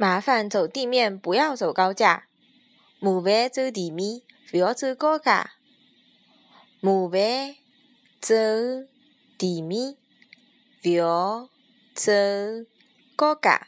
麻烦走地面，不要走高架。麻烦走地面，不要走高架。麻烦走地面，不要走高架。